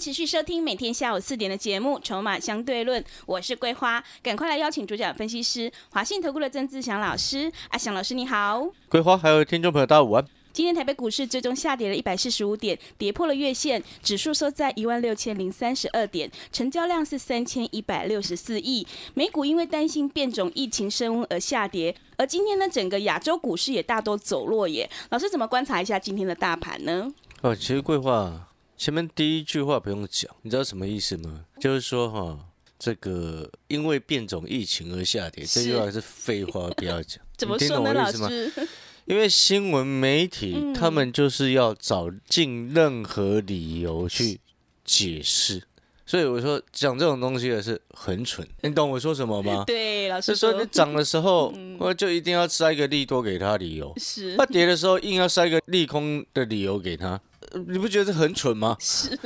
持续收听每天下午四点的节目《筹码相对论》，我是桂花，赶快来邀请主讲分析师华信投顾的曾志祥老师。阿祥老师你好，桂花还有听众朋友大家午安。今天台北股市最终下跌了一百四十五点，跌破了月线，指数收在一万六千零三十二点，成交量是三千一百六十四亿。美股因为担心变种疫情升温而下跌，而今天呢，整个亚洲股市也大多走弱耶。老师怎么观察一下今天的大盘呢？哦，其实桂花前面第一句话不用讲，你知道什么意思吗？就是说哈，这个因为变种疫情而下跌，这句话是废话，不要讲。怎么说呢，老师？因为新闻媒体他们就是要找尽任何理由去解释，所以我说讲这种东西也是很蠢。你懂我说什么吗？对，老师说你涨的时候，我就一定要塞一个利多给他理由；是，他跌的时候硬要塞一个利空的理由给他，你不觉得很蠢吗？是，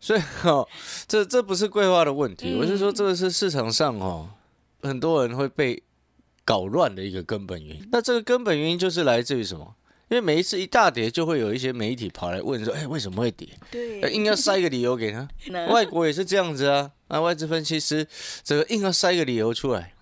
所以哈，这这不是规划的问题，我是说这个是市场上哦，很多人会被。搞乱的一个根本原因，那这个根本原因就是来自于什么？因为每一次一大跌，就会有一些媒体跑来问说：“哎，为什么会跌？”对，硬要塞一个理由给他。外国也是这样子啊，啊，外资分析师这个硬要塞一个理由出来，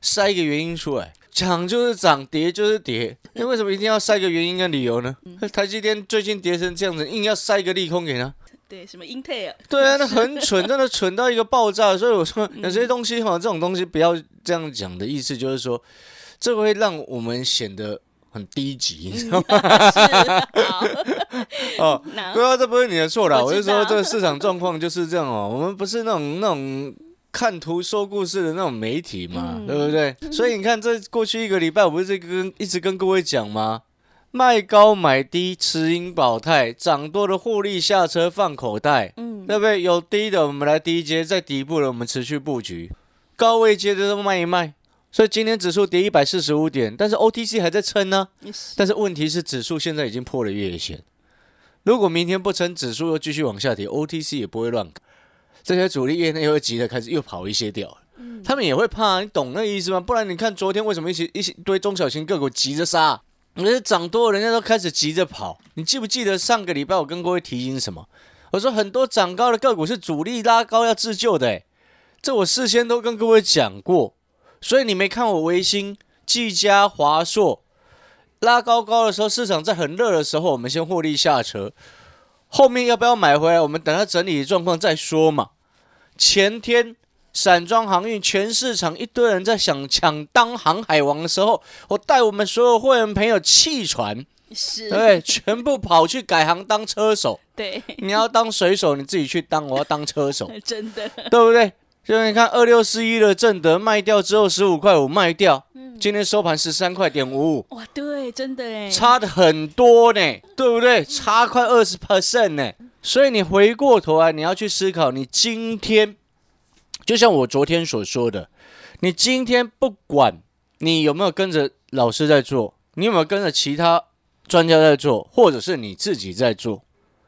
塞一个原因出来，涨就是涨，跌就是跌。那为什么一定要塞个原因跟理由呢？台积电最近跌成这样子，硬要塞一个利空给他。对，什么英特尔？对啊，那很蠢，真的蠢到一个爆炸。所以我说，有些东西哈，这种东西不要这样讲的意思，就是说，这会让我们显得很低级，你知道吗？哦，对啊，这不是你的错啦。我就说，这个市场状况就是这样哦。我们不是那种那种看图说故事的那种媒体嘛，对不对？所以你看，这过去一个礼拜，我不是跟一直跟各位讲吗？卖高买低，持盈保泰，涨多的获利下车放口袋，嗯，对不对？有低的我们来低阶，在底部的我们持续布局，高位接的都卖一卖。所以今天指数跌一百四十五点，但是 OTC 还在撑呢。但是问题是指数现在已经破了月线，如果明天不撑，指数又继续往下跌，OTC 也不会乱。这些主力业内会急的开始又跑一些掉，他们也会怕，你懂那意思吗？不然你看昨天为什么一起一起堆中小型个股急着杀？你是涨多，人家都开始急着跑。你记不记得上个礼拜我跟各位提醒什么？我说很多涨高的个股是主力拉高要自救的，这我事先都跟各位讲过。所以你没看我维新、技嘉、华硕拉高高的时候，市场在很热的时候，我们先获利下车。后面要不要买回来？我们等它整理状况再说嘛。前天。散装航运全市场一堆人在想抢当航海王的时候，我带我们所有会员朋友弃船，是。对，全部跑去改行当车手。对，你要当水手，你自己去当，我要当车手，真的，对不对？就你看二六四一的正德卖掉之后，十五块五卖掉，今天收盘十三块点五五，哇，对，真的哎，差的很多呢，对不对？差快二十 percent 呢，所以你回过头来，你要去思考，你今天。就像我昨天所说的，你今天不管你有没有跟着老师在做，你有没有跟着其他专家在做，或者是你自己在做，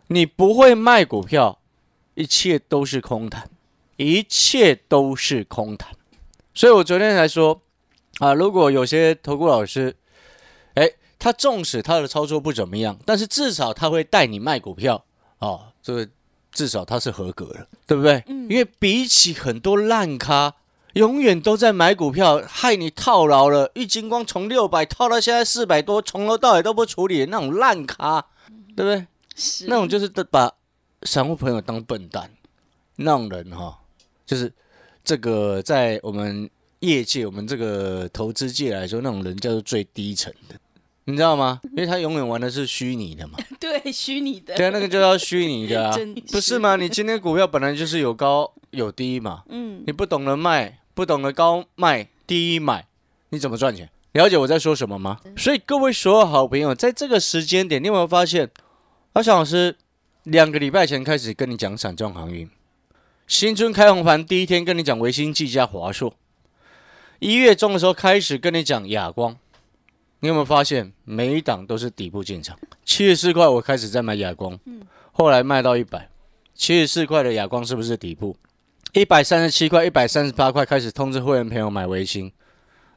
你不会卖股票，一切都是空谈，一切都是空谈。所以我昨天才说啊，如果有些投顾老师，哎，他纵使他的操作不怎么样，但是至少他会带你卖股票啊，这个。至少他是合格的，对不对？嗯。因为比起很多烂咖，永远都在买股票，害你套牢了。玉金光从六百套到现在四百多，从头到尾都不处理那种烂咖，对不对？是。那种就是把散户朋友当笨蛋，那种人哈，就是这个在我们业界、我们这个投资界来说，那种人叫做最低层的。你知道吗？因为他永远玩的是虚拟的嘛。对，虚拟的。对，那个就叫虚拟的啊，不是吗？你今天股票本来就是有高有低嘛。嗯。你不懂得卖，不懂得高卖低买，你怎么赚钱？了解我在说什么吗？所以各位所有好朋友，在这个时间点，你有没有发现，阿翔老师两个礼拜前开始跟你讲散装航运，新春开红盘第一天跟你讲维新、技嘉、华硕，一月中的时候开始跟你讲亚光，你有没有发现每一档都是底部进场？七十四块我开始在买哑光，后来卖到一百，七十四块的哑光是不是底部？一百三十七块、一百三十八块开始通知会员朋友买维新，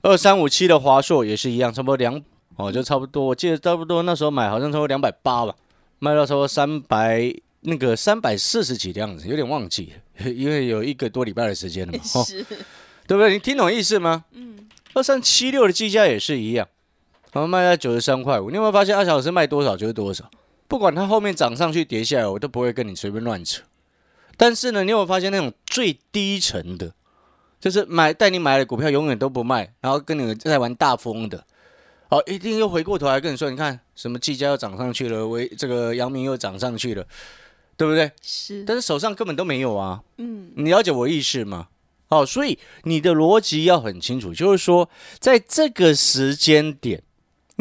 二三五七的华硕也是一样，差不多两哦，就差不多，我记得差不多那时候买好像差不多两百八吧，卖到差不多三百。那个三百四十几的样子，有点忘记了，因为有一个多礼拜的时间了嘛，是，对不对？你听懂意思吗？嗯。二三七六的计价也是一样，然后卖在九十三块五。你有没有发现阿小老师卖多少就是多少？不管它后面涨上去跌下来，我都不会跟你随便乱扯。但是呢，你有没有发现那种最低层的，就是买带你买的股票永远都不卖，然后跟你在玩大风的，哦，一定又回过头来跟你说，你看什么计价又涨上去了，为这个阳明又涨上去了。对不对？是，但是手上根本都没有啊。嗯，你了解我意思吗？哦，所以你的逻辑要很清楚，就是说，在这个时间点，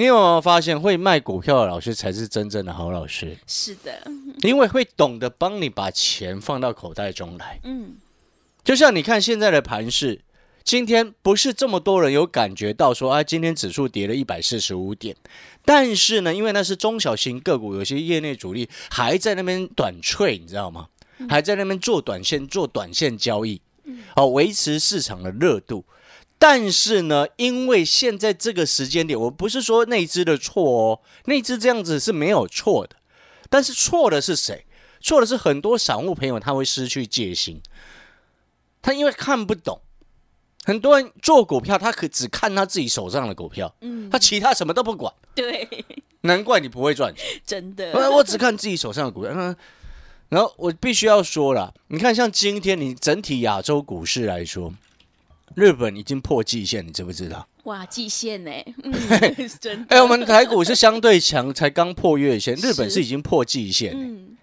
你有没有发现会卖股票的老师才是真正的好老师？是的，因为会懂得帮你把钱放到口袋中来。嗯，就像你看现在的盘势。今天不是这么多人有感觉到说啊，今天指数跌了一百四十五点，但是呢，因为那是中小型个股，有些业内主力还在那边短脆，你知道吗？还在那边做短线、做短线交易，好维持市场的热度。但是呢，因为现在这个时间点，我不是说内资的错哦，内资这样子是没有错的，但是错的是谁？错的是很多散户朋友，他会失去戒心，他因为看不懂。很多人做股票，他可只看他自己手上的股票，嗯，他其他什么都不管。对，难怪你不会赚钱。真的，我只看自己手上的股票。然后我必须要说了，你看，像今天你整体亚洲股市来说，日本已经破季线，你知不知道？哇，季线呢？真。哎，我们台股是相对强，才刚破月线，日本是已经破季线。嗯，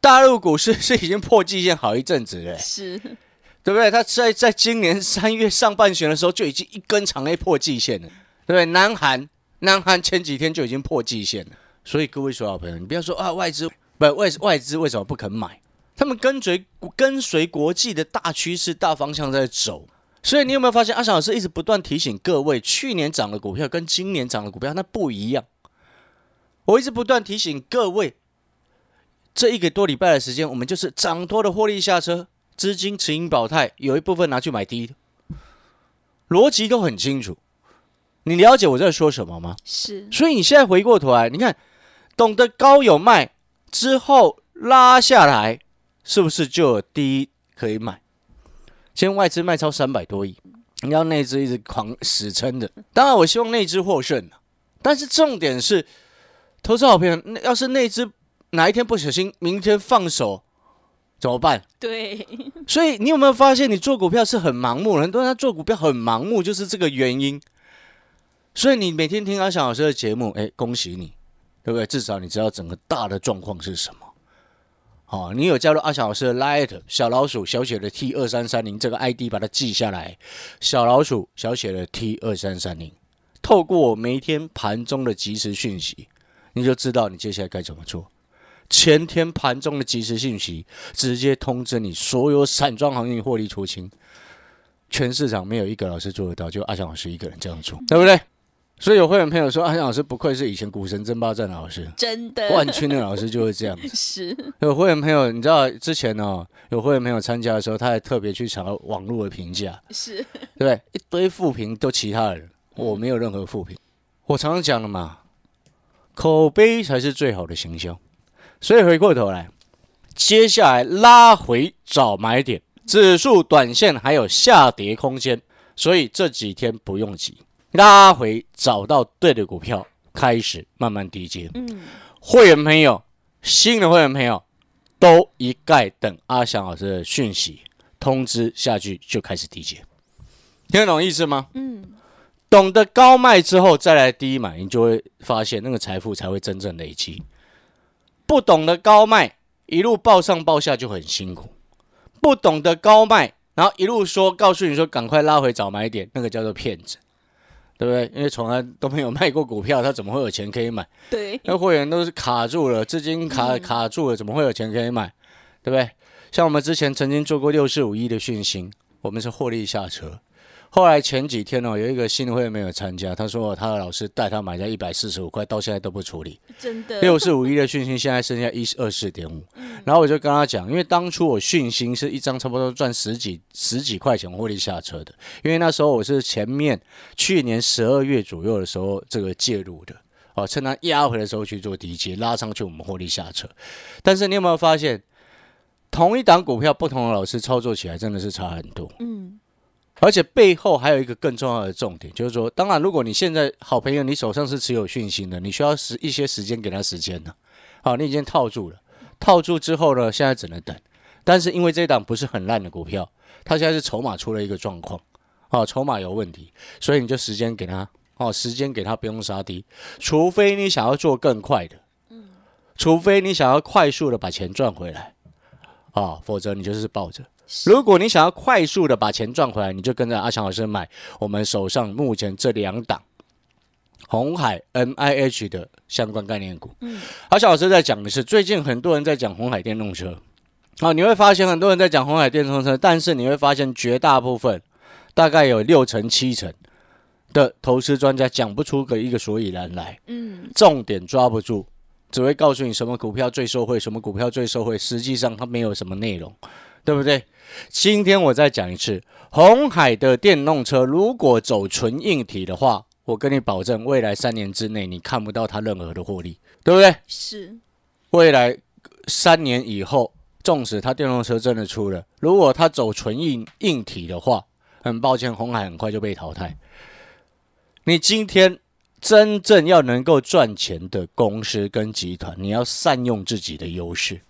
大陆股市 是已经破季线好一阵子了。是。对不对？他在在今年三月上半旬的时候就已经一根长 A 破季线了，对不对？南韩，南韩前几天就已经破季线了。所以各位说好朋友，你不要说啊，外资不外外资为什么不肯买？他们跟随跟随国际的大趋势、大方向在走。所以你有没有发现，阿翔老师一直不断提醒各位，去年涨的股票跟今年涨的股票那不一样。我一直不断提醒各位，这一个多礼拜的时间，我们就是涨多的获利下车。资金持盈保泰，有一部分拿去买低的，逻辑都很清楚。你了解我在说什么吗？是。所以你现在回过头来，你看，懂得高有卖之后拉下来，是不是就有低可以买？今天外资卖超三百多亿，你要内资一直狂死撑的。当然，我希望内资获胜但是重点是，投资好朋友，要是内资哪一天不小心，明天放手。怎么办？对，所以你有没有发现，你做股票是很盲目？很多人他做股票很盲目，就是这个原因。所以你每天听阿翔老师的节目，哎，恭喜你，对不对？至少你知道整个大的状况是什么。哦，你有加入阿翔老师的 Light 小老鼠小写的 T 二三三零这个 ID，把它记下来。小老鼠小写的 T 二三三零，透过我每一天盘中的即时讯息，你就知道你接下来该怎么做。前天盘中的即时信息，直接通知你所有散装行业获利出清，全市场没有一个老师做得到，就阿翔老师一个人这样做，对不对？所以有会员朋友说，阿翔老师不愧是以前股神争霸战的老师，真的。冠军的老师就会这样。是。有会员朋友，你知道之前哦，有会员朋友参加的时候，他还特别去查网络的评价，是。对一堆负评都其他人，我没有任何负评。我常常讲了嘛，口碑才是最好的行销。所以回过头来，接下来拉回找买点，指数短线还有下跌空间，所以这几天不用急，拉回找到对的股票，开始慢慢低接。嗯，会员朋友，新的会员朋友都一概等阿翔老师的讯息通知下去就开始低接，听得懂意思吗？嗯，懂得高卖之后再来低买，你就会发现那个财富才会真正累积。不懂得高卖，一路报上报下就很辛苦；不懂得高卖，然后一路说告诉你说赶快拉回找买点，那个叫做骗子，对不对？因为从来都没有卖过股票，他怎么会有钱可以买？对，那会员都是卡住了，资金卡卡住了，怎么会有钱可以买？对不对？像我们之前曾经做过六四五一的讯息，我们是获利下车。后来前几天哦，有一个新会没有参加，他说他的老师带他买在一百四十五块，到现在都不处理。真的，六四五一的讯息现在剩下一二四点五，然后我就跟他讲，因为当初我讯息是一张差不多赚十几十几块钱获利下车的，因为那时候我是前面去年十二月左右的时候这个介入的，哦，趁它压回的时候去做低接，拉上去我们获利下车。但是你有没有发现，同一档股票不同的老师操作起来真的是差很多？嗯。而且背后还有一个更重要的重点，就是说，当然，如果你现在好朋友你手上是持有讯息的，你需要时一些时间给他时间呢。好，你已经套住了，套住之后呢，现在只能等。但是因为这档不是很烂的股票，它现在是筹码出了一个状况，啊，筹码有问题，所以你就时间给他，哦，时间给他不用杀低，除非你想要做更快的，嗯，除非你想要快速的把钱赚回来，啊，否则你就是抱着。如果你想要快速的把钱赚回来，你就跟着阿强老师买我们手上目前这两档红海 NIH 的相关概念股。嗯，阿强老师在讲的是最近很多人在讲红海电动车，啊，你会发现很多人在讲红海电动车，但是你会发现绝大部分大概有六成七成的投资专家讲不出个一个所以然来。嗯，重点抓不住，只会告诉你什么股票最受惠，什么股票最受惠，实际上它没有什么内容。对不对？今天我再讲一次，红海的电动车如果走纯硬体的话，我跟你保证，未来三年之内你看不到它任何的获利，对不对？是。未来三年以后，纵使它电动车真的出了，如果它走纯硬硬体的话，很抱歉，红海很快就被淘汰。你今天真正要能够赚钱的公司跟集团，你要善用自己的优势。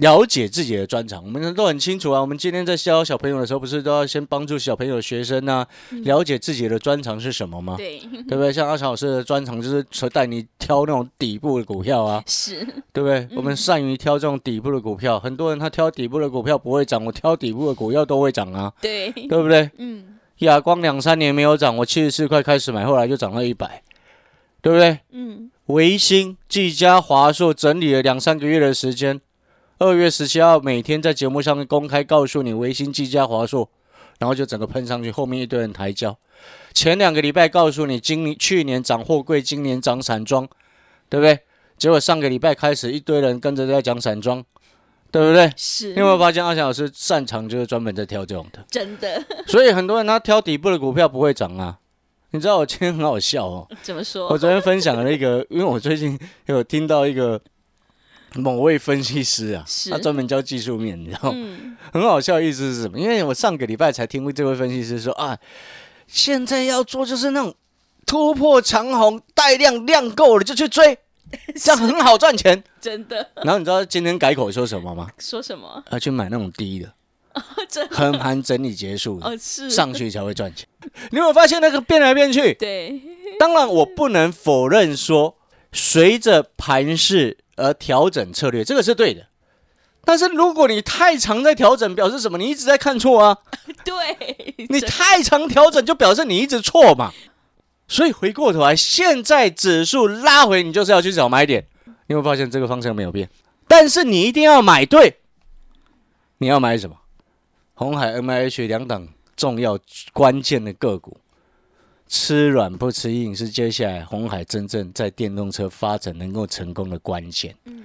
了解自己的专长，我们都很清楚啊。我们今天在教小朋友的时候，不是都要先帮助小朋友、学生呢，了解自己的专长是什么吗？对，对不对？像阿强老师的专长就是带你挑那种底部的股票啊，是，对不对？我们善于挑这种底部的股票。很多人他挑底部的股票不会涨，我挑底部的股票都会涨啊，对，对不对？嗯，亚光两三年没有涨，我七十四块开始买，后来就涨到一百，对不对？嗯，维新、技嘉、华硕整理了两三个月的时间。二月十七号，每天在节目上面公开告诉你，维新、技嘉、华硕，然后就整个喷上去，后面一堆人抬轿。前两个礼拜告诉你，今年去年涨货柜，今年涨散装，对不对？结果上个礼拜开始，一堆人跟着在讲散装，对不对？是。你有没有发现阿翔老师擅长就是专门在挑这种的？真的。所以很多人他挑底部的股票不会涨啊。你知道我今天很好笑哦。怎么说？我昨天分享了一个，因为我最近有听到一个。某位分析师啊，他专门教技术面，你知道吗？很好笑，意思是什么？因为我上个礼拜才听过这位分析师说啊，现在要做就是那种突破长虹带量量够了就去追，这样很好赚钱，真的。然后你知道今天改口说什么吗？说什么？要去买那种低的，横盘整理结束上去才会赚钱。你有没有发现那个变来变去？对。当然，我不能否认说，随着盘势。而调整策略，这个是对的。但是如果你太常在调整，表示什么？你一直在看错啊。对，你太常调整，就表示你一直错嘛。所以回过头来，现在指数拉回，你就是要去找买点。你会发现这个方向没有变，但是你一定要买对。你要买什么？红海、M I H 两档重要关键的个股。吃软不吃硬是接下来红海真正在电动车发展能够成功的关键。嗯，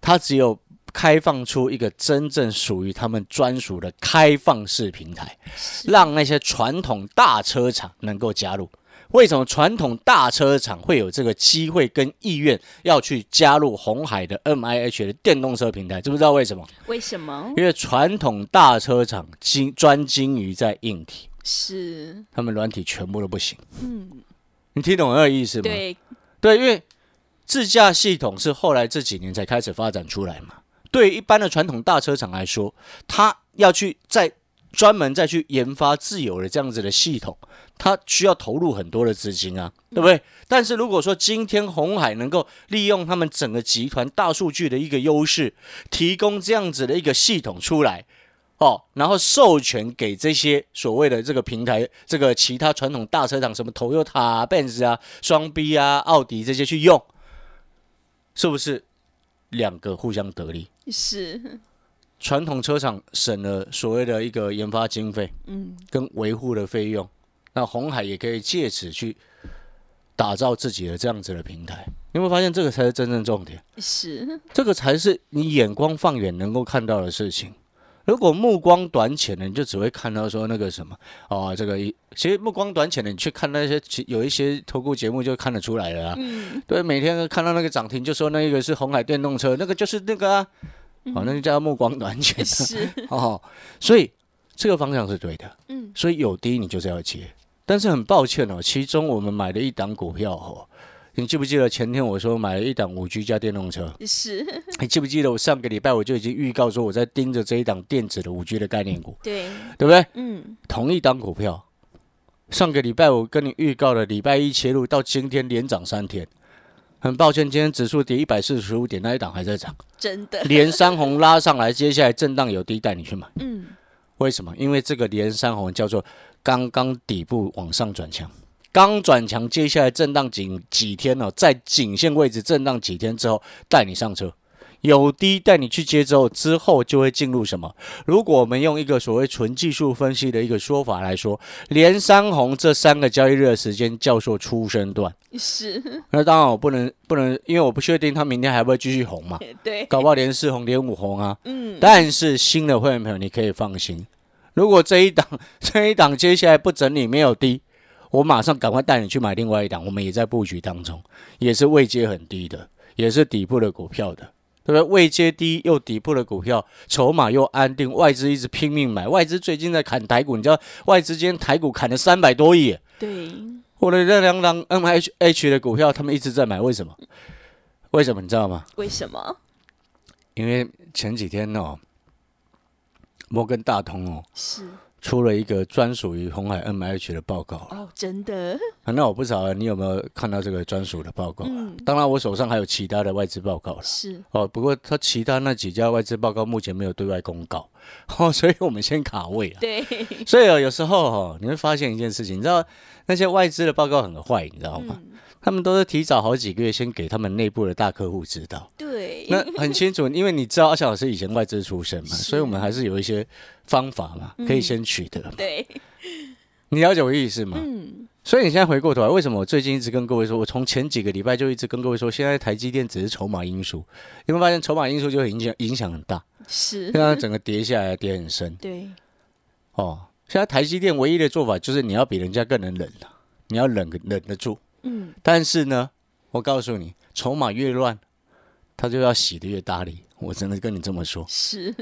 它只有开放出一个真正属于他们专属的开放式平台，让那些传统大车厂能够加入。为什么传统大车厂会有这个机会跟意愿要去加入红海的 M I H 的电动车平台？知不知道为什么？为什么？因为传统大车厂精专精于在硬体。是，他们软体全部都不行。嗯，你听懂我的意思吗？对，对，因为自驾系统是后来这几年才开始发展出来嘛。对一般的传统大车厂来说，他要去再专门再去研发自有的这样子的系统，他需要投入很多的资金啊，对不对？但是如果说今天红海能够利用他们整个集团大数据的一个优势，提供这样子的一个系统出来。哦，然后授权给这些所谓的这个平台，这个其他传统大车厂，什么 Toyota、Benz 啊、双 B 啊、奥迪这些去用，是不是两个互相得利？是传统车厂省了所谓的一个研发经费，嗯，跟维护的费用，那红海也可以借此去打造自己的这样子的平台。你有没有发现这个才是真正重点？是这个才是你眼光放远能够看到的事情。如果目光短浅的，你就只会看到说那个什么哦，这个一其实目光短浅的，你去看那些有一些投顾节目就看得出来了啊。嗯，对，每天看到那个涨停就说那一个是红海电动车，那个就是那个啊，哦，那就叫目光短浅。是 哦，所以这个方向是对的。嗯，所以有低你就是要接，但是很抱歉哦，其中我们买了一档股票哦。你记不记得前天我说买了一档五 G 加电动车？是。你记不记得我上个礼拜我就已经预告说我在盯着这一档电子的五 G 的概念股？对，对不对？嗯。同一档股票，上个礼拜我跟你预告了，礼拜一切入到今天连涨三天。很抱歉，今天指数跌一百四十五点，那一档还在涨。真的。连三红拉上来，接下来震荡有低，带你去买。嗯。为什么？因为这个连三红叫做刚刚底部往上转强。刚转强，接下来震荡几几天呢？在颈线位置震荡几天之后，带你上车，有低带你去接之后，之后就会进入什么？如果我们用一个所谓纯技术分析的一个说法来说，连三红这三个交易日的时间叫做出生段。是。那当然我不能不能，因为我不确定它明天还会继续红嘛。对。搞不好连四红连五红啊。嗯。但是新的会员朋友你可以放心，如果这一档 这一档接下来不整理没有低。我马上赶快带你去买另外一档，我们也在布局当中，也是位阶很低的，也是底部的股票的，对不对？位阶低又底部的股票，筹码又安定，外资一直拼命买，外资最近在砍台股，你知道外资今天台股砍了三百多亿，对，我的这两档 M H H 的股票，他们一直在买，为什么？为什么你知道吗？为什么？因为前几天哦，摩根大通哦，是。出了一个专属于红海 M H 的报告哦，真的？那我不晓得你有没有看到这个专属的报告？嗯，当然我手上还有其他的外资报告了。是哦，不过他其他那几家外资报告目前没有对外公告，哦，所以我们先卡位啊。对，所以啊，有时候哈，你会发现一件事情，你知道那些外资的报告很坏，你知道吗？他们都是提早好几个月先给他们内部的大客户知道。对，那很清楚，因为你知道阿翔老师以前外资出身嘛，所以我们还是有一些方法嘛，可以先取得。对，你了解我意思吗？嗯。所以你现在回过头来，为什么我最近一直跟各位说，我从前几个礼拜就一直跟各位说，现在台积电只是筹码因素，你会发现筹码因素就影响影响很大。是。现在整个跌下来，跌很深。对。哦，现在台积电唯一的做法就是你要比人家更能忍了，你要忍忍得住。嗯，但是呢，我告诉你，筹码越乱，他就要洗的越大力。我真的跟你这么说，是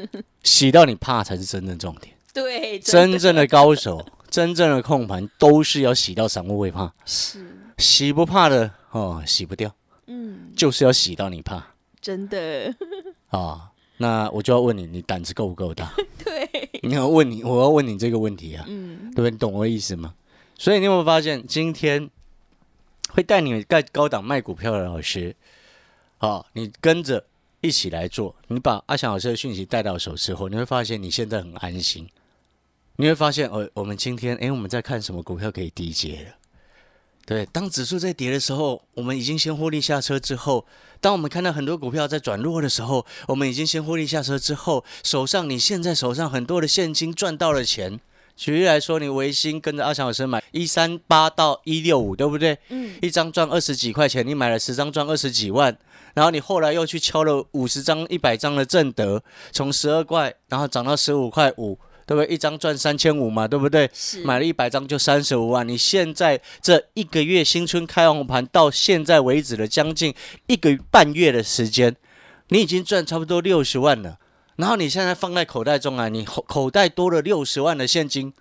洗到你怕才是真正重点。对，真正的高手，真正的控盘都是要洗到散户会怕。是洗不怕的哦，洗不掉。嗯，就是要洗到你怕。真的啊，那我就要问你，你胆子够不够大？对，你要问你，我要问你这个问题啊。嗯，对不对？你懂我意思吗？所以你有没有发现，今天会带你盖高档卖股票的老师，好，你跟着一起来做。你把阿翔老师的讯息带到手之后，你会发现你现在很安心。你会发现，哦，我们今天，哎，我们在看什么股票可以低接？对，当指数在跌的时候，我们已经先获利下车之后，当我们看到很多股票在转弱的时候，我们已经先获利下车之后，手上你现在手上很多的现金赚到了钱。举例来说，你维新跟着阿强老师买一三八到一六五，对不对？嗯。一张赚二十几块钱，你买了十张赚二十几万，然后你后来又去敲了五十张、一百张的正德，从十二块然后涨到十五块五，对不对？一张赚三千五嘛，对不对？是。买了一百张就三十五万，你现在这一个月新春开红盘到现在为止的将近一个半月的时间，你已经赚差不多六十万了。然后你现在放在口袋中啊，你口口袋多了六十万的现金，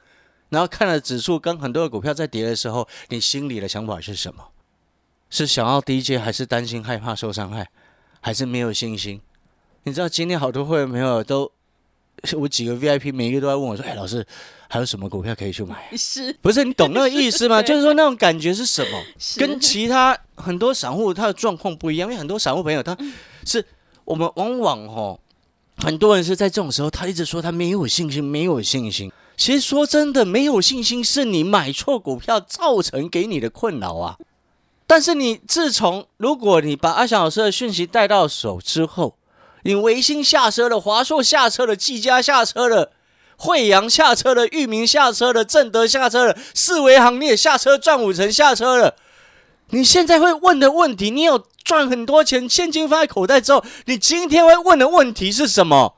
然后看了指数跟很多的股票在跌的时候，你心里的想法是什么？是想要低阶，还是担心害怕受伤害，还是没有信心？你知道今天好多会员朋友都，我几个 VIP 每一个都在问我说：“哎，老师，还有什么股票可以去买？” 是不是你懂那个意思吗？就是说那种感觉是什么？跟其他很多散户他的状况不一样，因为很多散户朋友他是我们往往吼。很多人是在这种时候，他一直说他没有信心，没有信心。其实说真的，没有信心是你买错股票造成给你的困扰啊。但是你自从如果你把阿翔老师的讯息带到手之后，你维新下车了，华硕下车了，技嘉下车了，惠阳下车了，域名下车了，正德下车了，四维行业下车，赚五成下车了。你现在会问的问题，你有赚很多钱，现金放在口袋之后，你今天会问的问题是什么？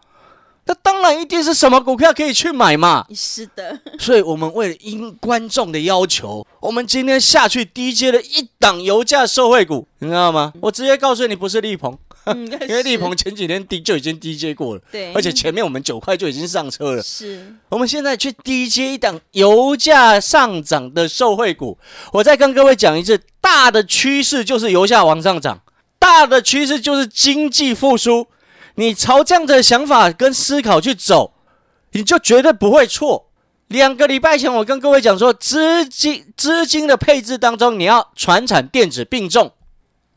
那当然一定是什么股票可以去买嘛。是的，所以我们为了应观众的要求，我们今天下去低阶了一档油价受惠股，你知道吗？我直接告诉你，不是立鹏，因为力鹏前几天低就已经低接过了，对，而且前面我们九块就已经上车了。是，我们现在去低阶一档油价上涨的受惠股，我再跟各位讲一次，大的趋势就是油价往上涨，大的趋势就是经济复苏。你朝这样的想法跟思考去走，你就绝对不会错。两个礼拜前，我跟各位讲说，资金资金的配置当中，你要传产电子并重。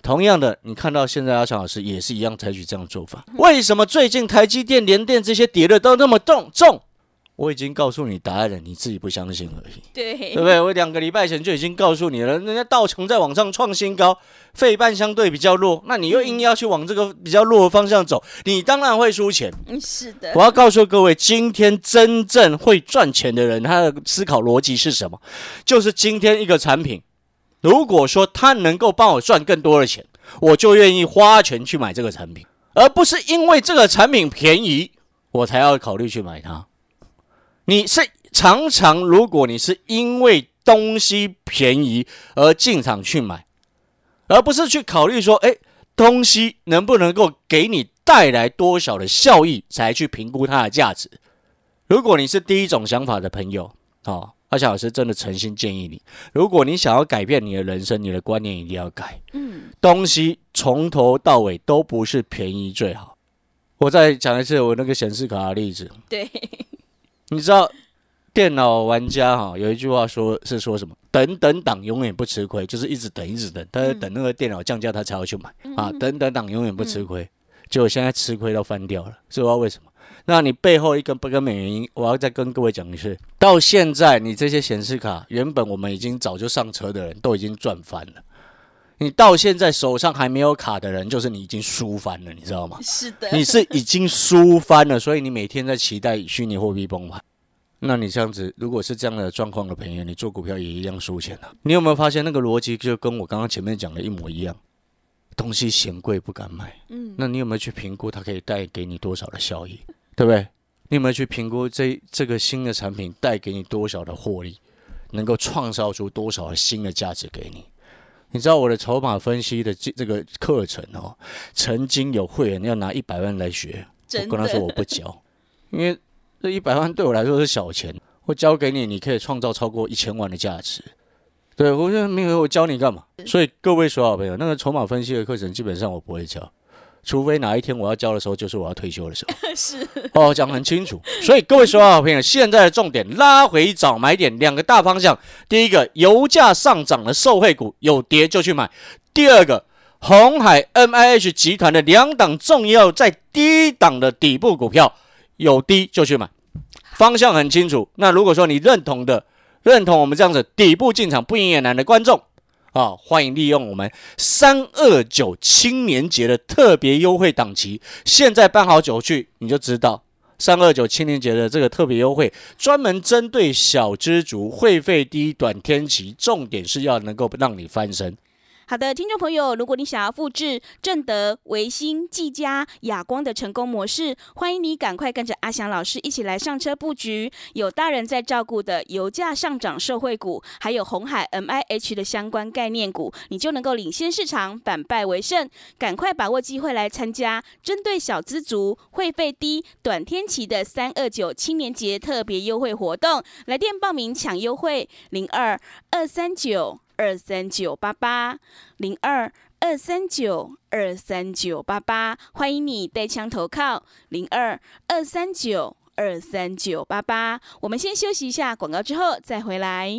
同样的，你看到现在阿强老师也是一样采取这样做法。为什么最近台积电、联电这些跌的都那么重重？我已经告诉你答案了，你自己不相信而已。对，对不对？我两个礼拜前就已经告诉你了，人家道琼在往上创新高，费半相对比较弱，那你又硬要去往这个比较弱的方向走，你当然会输钱。嗯，是的。我要告诉各位，今天真正会赚钱的人，他的思考逻辑是什么？就是今天一个产品，如果说他能够帮我赚更多的钱，我就愿意花钱去买这个产品，而不是因为这个产品便宜，我才要考虑去买它。你是常常，如果你是因为东西便宜而进场去买，而不是去考虑说，哎，东西能不能够给你带来多少的效益，才去评估它的价值。如果你是第一种想法的朋友，哦，阿翔老师真的诚心建议你，如果你想要改变你的人生，你的观念一定要改。嗯，东西从头到尾都不是便宜最好。我再讲一次我那个显示卡的例子。对。你知道电脑玩家哈有一句话说是说什么？等等党永远不吃亏，就是一直等一直等，他在等那个电脑降价，他才要去买啊。等等党永远不吃亏，结果现在吃亏都翻掉了，知道为什么？那你背后一个不根本原因，我要再跟各位讲一次。到现在你这些显示卡，原本我们已经早就上车的人都已经赚翻了，你到现在手上还没有卡的人，就是你已经输翻了，你知道吗？是的，你是已经输翻了，所以你每天在期待虚拟货币崩盘。那你这样子，如果是这样的状况的朋友，你做股票也一样输钱了。你有没有发现那个逻辑就跟我刚刚前面讲的一模一样？东西嫌贵不敢买，嗯，那你有没有去评估它可以带给你多少的效益，对不对？你有没有去评估这这个新的产品带给你多少的获利，能够创造出多少的新的价值给你？你知道我的筹码分析的这这个课程哦，曾经有会员要拿一百万来学，我跟他说我不教，因为。这一百万对我来说是小钱，我交给你，你可以创造超过一千万的价值。对我说没有，我教你干嘛？所以各位所有朋友，那个筹码分析的课程基本上我不会教，除非哪一天我要交的时候，就是我要退休的时候。是哦，讲很清楚。所以各位所有朋友，现在的重点拉回找买点，两个大方向。第一个，油价上涨的受惠股有跌就去买；第二个，红海 M I H 集团的两档重要在低档的底部股票。有低就去买，方向很清楚。那如果说你认同的，认同我们这样子底部进场不赢也难的观众啊，欢迎利用我们三二九青年节的特别优惠档期，现在办好酒去，你就知道三二九青年节的这个特别优惠，专门针对小知足，会费低，短天期，重点是要能够让你翻身。好的，听众朋友，如果你想要复制正德、维新、技嘉、亚光的成功模式，欢迎你赶快跟着阿翔老师一起来上车布局。有大人在照顾的油价上涨社会股，还有红海 M I H 的相关概念股，你就能够领先市场，反败为胜。赶快把握机会来参加针对小资族、会费低、短天期的三二九青年节特别优惠活动，来电报名抢优惠零二二三九。二三九八八零二二三九二三九八八，欢迎你带枪投靠零二二三九二三九八八。我们先休息一下广告，之后再回来。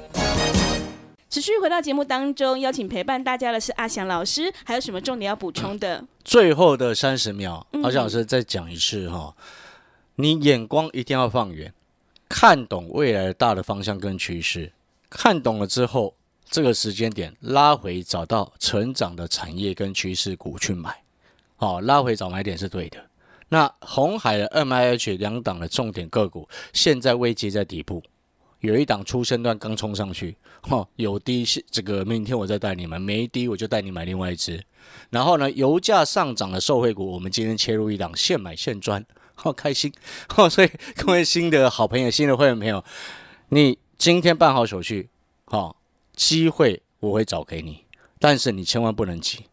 持续回到节目当中，邀请陪伴大家的是阿翔老师，还有什么重点要补充的？最后的三十秒，阿翔老师再讲一次哈，你眼光一定要放远，看懂未来的大的方向跟趋势，看懂了之后，这个时间点拉回找到成长的产业跟趋势股去买，好，拉回找买点是对的。那红海的 M I H 两档的重点个股，现在位接在底部。有一档出生段刚冲上去，哈，有低是这个，明天我再带你们，没低我就带你买另外一只。然后呢，油价上涨的受惠股，我们今天切入一档现买现赚，好开心，哈。所以各位新的好朋友、新的会员朋友，你今天办好手续，好，机会我会找给你，但是你千万不能急，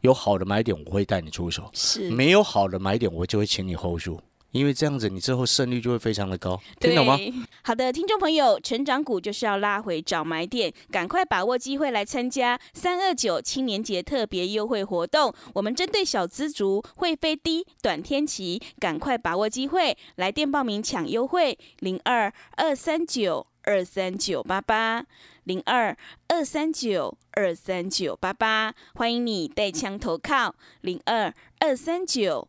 有好的买点我会带你出手，是没有好的买点我就会请你 hold 住。因为这样子，你之后胜率就会非常的高，听懂吗？好的，听众朋友，成长股就是要拉回找买点，赶快把握机会来参加三二九青年节特别优惠活动。我们针对小资族会飞低、短天期，赶快把握机会，来电报名抢优惠，零二二三九二三九八八，零二二三九二三九八八，欢迎你带枪投靠，零二二三九。